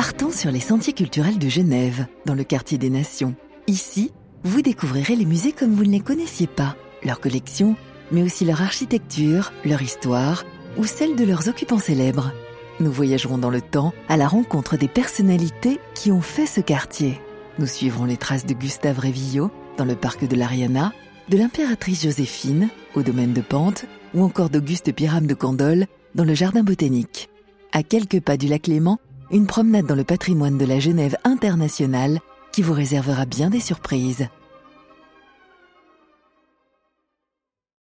Partons sur les sentiers culturels de Genève, dans le quartier des Nations. Ici, vous découvrirez les musées comme vous ne les connaissiez pas, leurs collections, mais aussi leur architecture, leur histoire ou celle de leurs occupants célèbres. Nous voyagerons dans le temps à la rencontre des personnalités qui ont fait ce quartier. Nous suivrons les traces de Gustave Révillot dans le parc de l'Ariana, de l'impératrice Joséphine au domaine de Pente ou encore d'Auguste Pyram de Candolle dans le jardin botanique. À quelques pas du lac Léman, une promenade dans le patrimoine de la Genève internationale qui vous réservera bien des surprises.